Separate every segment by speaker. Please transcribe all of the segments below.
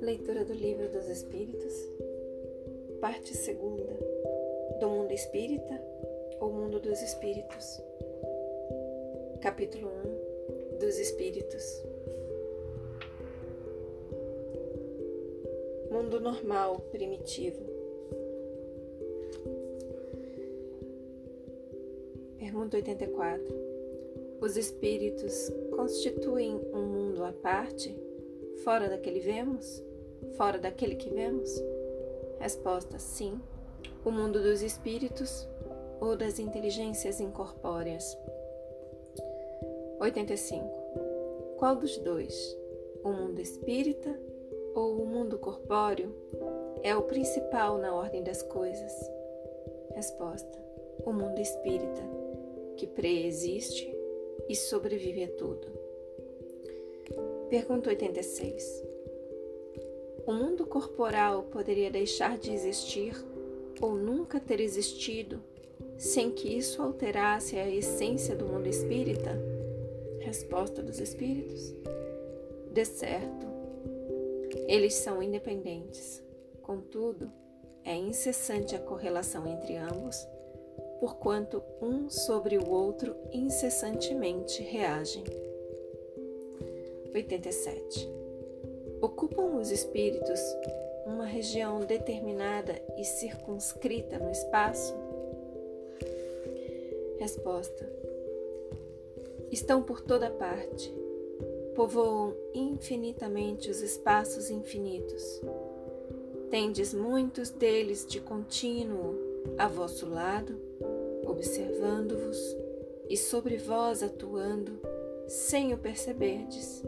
Speaker 1: Leitura do Livro dos Espíritos, parte segunda, do mundo espírita ou mundo dos espíritos. Capítulo 1 dos espíritos. Mundo normal, primitivo. Pergunta 84. Os espíritos constituem um mundo à parte, fora daquele vemos? Fora daquele que vemos? Resposta: sim. O mundo dos espíritos ou das inteligências incorpóreas. 85. Qual dos dois, o mundo espírita ou o mundo corpóreo, é o principal na ordem das coisas? Resposta: o mundo espírita que preexiste e sobrevive a tudo. Pergunta 86. O mundo corporal poderia deixar de existir ou nunca ter existido sem que isso alterasse a essência do mundo espírita? Resposta dos espíritos: De certo. Eles são independentes. Contudo, é incessante a correlação entre ambos porquanto um sobre o outro incessantemente reagem. 87. Ocupam os espíritos uma região determinada e circunscrita no espaço? Resposta: Estão por toda parte, povoam infinitamente os espaços infinitos. Tendes muitos deles de contínuo a vosso lado observando-vos e sobre vós atuando, sem o perceberdes,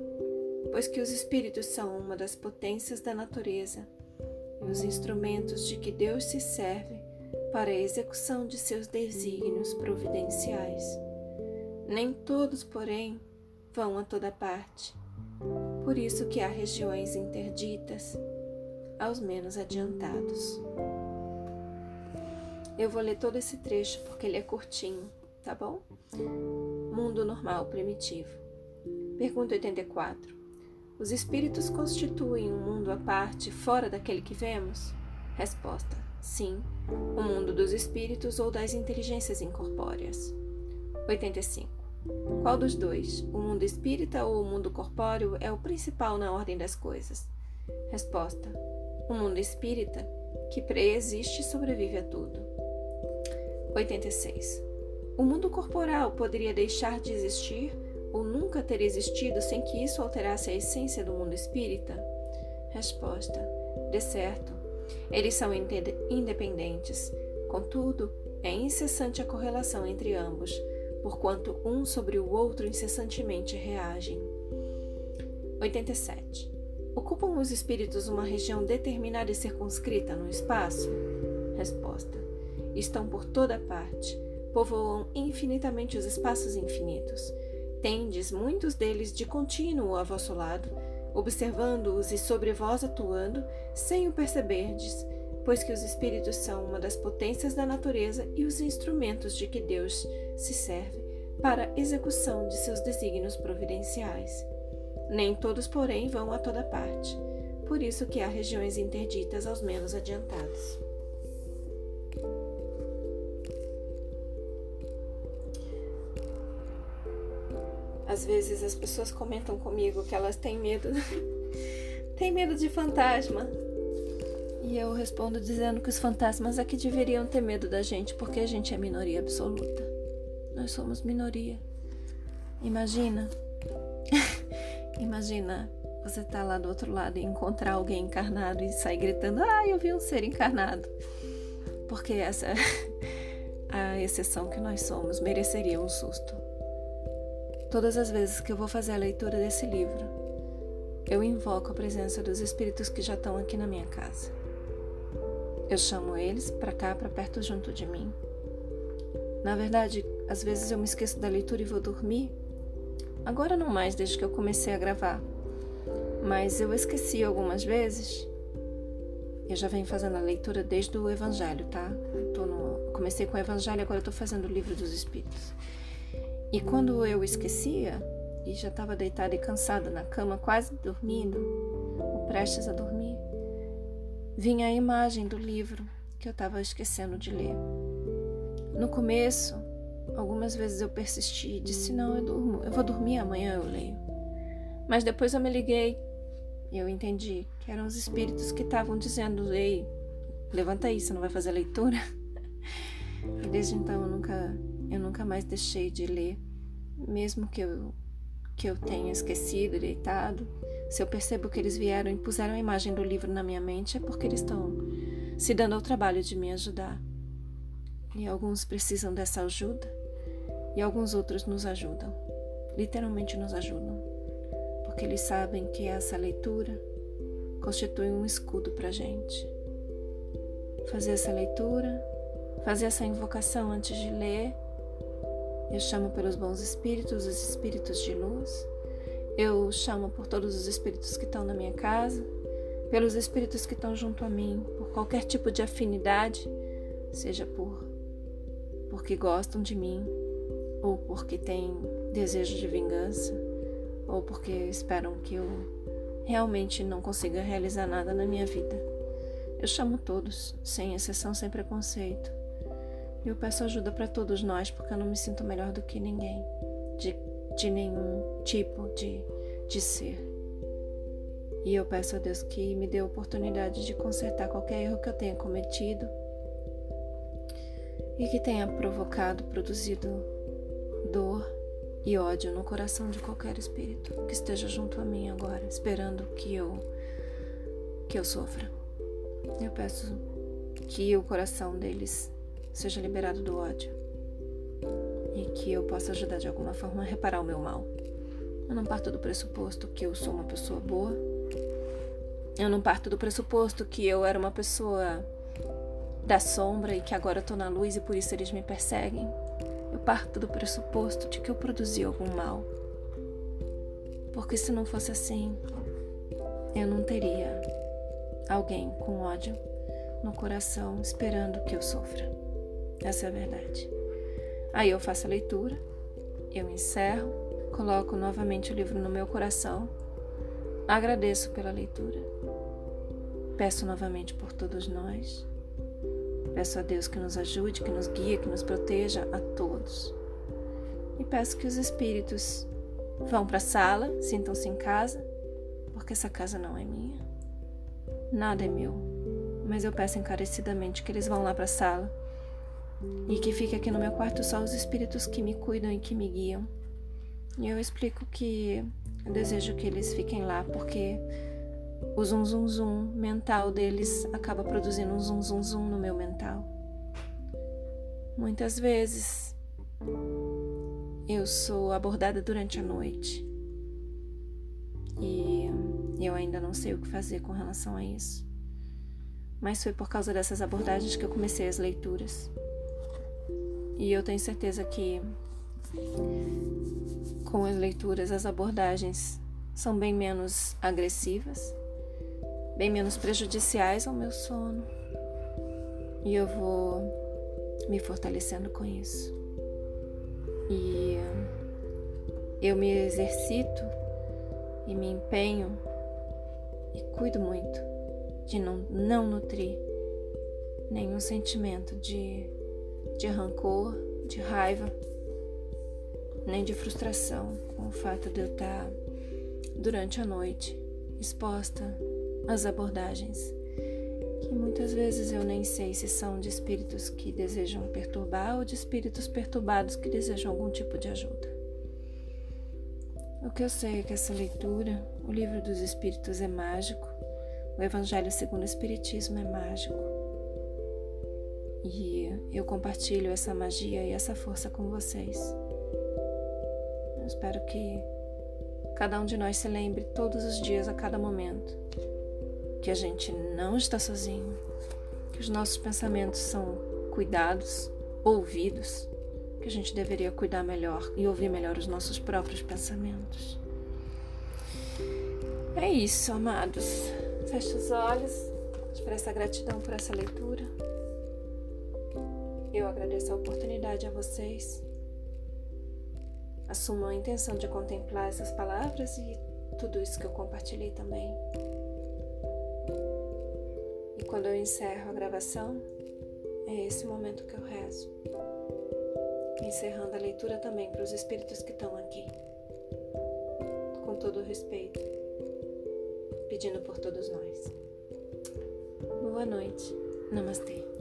Speaker 1: pois que os espíritos são uma das potências da natureza e os instrumentos de que Deus se serve para a execução de seus desígnios providenciais. Nem todos, porém, vão a toda parte. Por isso que há regiões interditas aos menos adiantados. Eu vou ler todo esse trecho porque ele é curtinho, tá bom? Mundo normal primitivo. Pergunta 84. Os espíritos constituem um mundo à parte fora daquele que vemos? Resposta: Sim, o mundo dos espíritos ou das inteligências incorpóreas. 85. Qual dos dois, o mundo espírita ou o mundo corpóreo, é o principal na ordem das coisas? Resposta: O mundo espírita, que preexiste e sobrevive a tudo. 86. O mundo corporal poderia deixar de existir ou nunca ter existido sem que isso alterasse a essência do mundo espírita? Resposta: De certo. Eles são independentes. Contudo, é incessante a correlação entre ambos, porquanto um sobre o outro incessantemente reagem. 87. Ocupam os espíritos uma região determinada e circunscrita no espaço? Resposta: estão por toda parte, povoam infinitamente os espaços infinitos. Tendes muitos deles de contínuo a vosso lado, observando-os e sobre vós atuando, sem o perceberdes, pois que os espíritos são uma das potências da natureza e os instrumentos de que Deus se serve para execução de seus desígnios providenciais. Nem todos, porém, vão a toda parte. Por isso que há regiões interditas aos menos adiantados. Às vezes as pessoas comentam comigo que elas têm medo, têm medo de fantasma. E eu respondo dizendo que os fantasmas é que deveriam ter medo da gente, porque a gente é minoria absoluta. Nós somos minoria. Imagina. Imagina você tá lá do outro lado e encontrar alguém encarnado e sair gritando: "Ah, eu vi um ser encarnado". Porque essa a exceção que nós somos mereceria um susto. Todas as vezes que eu vou fazer a leitura desse livro, eu invoco a presença dos espíritos que já estão aqui na minha casa. Eu chamo eles para cá, para perto junto de mim. Na verdade, às vezes eu me esqueço da leitura e vou dormir. Agora não mais, desde que eu comecei a gravar. Mas eu esqueci algumas vezes. Eu já venho fazendo a leitura desde o Evangelho, tá? No... Comecei com o Evangelho, agora eu tô fazendo o livro dos Espíritos. E quando eu esquecia, e já estava deitada e cansada na cama, quase dormindo, ou prestes a dormir, vinha a imagem do livro que eu estava esquecendo de ler. No começo, algumas vezes eu persisti e disse: Não, eu durmo, eu vou dormir, amanhã eu leio. Mas depois eu me liguei e eu entendi que eram os espíritos que estavam dizendo: Ei, levanta aí, você não vai fazer leitura? E desde então eu nunca, eu nunca mais deixei de ler, mesmo que eu, que eu tenha esquecido, deitado. Se eu percebo que eles vieram e puseram a imagem do livro na minha mente, é porque eles estão se dando ao trabalho de me ajudar. E alguns precisam dessa ajuda e alguns outros nos ajudam. Literalmente nos ajudam. Porque eles sabem que essa leitura constitui um escudo para a gente. Fazer essa leitura, fazer essa invocação antes de ler. Eu chamo pelos bons espíritos, os espíritos de luz. Eu chamo por todos os espíritos que estão na minha casa, pelos espíritos que estão junto a mim, por qualquer tipo de afinidade, seja por porque gostam de mim, ou porque têm desejo de vingança, ou porque esperam que eu realmente não consiga realizar nada na minha vida. Eu chamo todos, sem exceção, sem preconceito. Eu peço ajuda para todos nós, porque eu não me sinto melhor do que ninguém, de, de nenhum tipo de, de ser. E eu peço a Deus que me dê a oportunidade de consertar qualquer erro que eu tenha cometido e que tenha provocado, produzido dor e ódio no coração de qualquer espírito que esteja junto a mim agora, esperando que eu que eu sofra. Eu peço que o coração deles seja liberado do ódio e que eu possa ajudar de alguma forma a reparar o meu mal. Eu não parto do pressuposto que eu sou uma pessoa boa. Eu não parto do pressuposto que eu era uma pessoa da sombra e que agora estou na luz e por isso eles me perseguem. Eu parto do pressuposto de que eu produzi algum mal. Porque se não fosse assim, eu não teria alguém com ódio no coração esperando que eu sofra. Essa é a verdade. Aí eu faço a leitura, eu encerro, coloco novamente o livro no meu coração, agradeço pela leitura, peço novamente por todos nós Peço a Deus que nos ajude, que nos guie, que nos proteja a todos. E peço que os espíritos vão para a sala, sintam-se em casa, porque essa casa não é minha. Nada é meu. Mas eu peço encarecidamente que eles vão lá para a sala e que fique aqui no meu quarto só os espíritos que me cuidam e que me guiam. E eu explico que eu desejo que eles fiquem lá porque o zum zum zum mental deles acaba produzindo um zum zum zum no meu mental. Muitas vezes eu sou abordada durante a noite e eu ainda não sei o que fazer com relação a isso. Mas foi por causa dessas abordagens que eu comecei as leituras. E eu tenho certeza que com as leituras as abordagens são bem menos agressivas bem menos prejudiciais ao meu sono. E eu vou me fortalecendo com isso. E eu me exercito e me empenho e cuido muito de não, não nutrir nenhum sentimento de, de rancor, de raiva, nem de frustração com o fato de eu estar durante a noite exposta as abordagens, que muitas vezes eu nem sei se são de espíritos que desejam perturbar ou de espíritos perturbados que desejam algum tipo de ajuda. O que eu sei é que essa leitura, o livro dos espíritos é mágico, o Evangelho segundo o Espiritismo é mágico. E eu compartilho essa magia e essa força com vocês. Eu espero que cada um de nós se lembre todos os dias, a cada momento, que a gente não está sozinho, que os nossos pensamentos são cuidados, ouvidos, que a gente deveria cuidar melhor e ouvir melhor os nossos próprios pensamentos. É isso, amados. Feche os olhos, expressa gratidão por essa leitura. Eu agradeço a oportunidade a vocês assumo a intenção de contemplar essas palavras e tudo isso que eu compartilhei também. E quando eu encerro a gravação, é esse momento que eu rezo. Encerrando a leitura também para os espíritos que estão aqui. Com todo respeito, pedindo por todos nós. Boa noite. Namastê.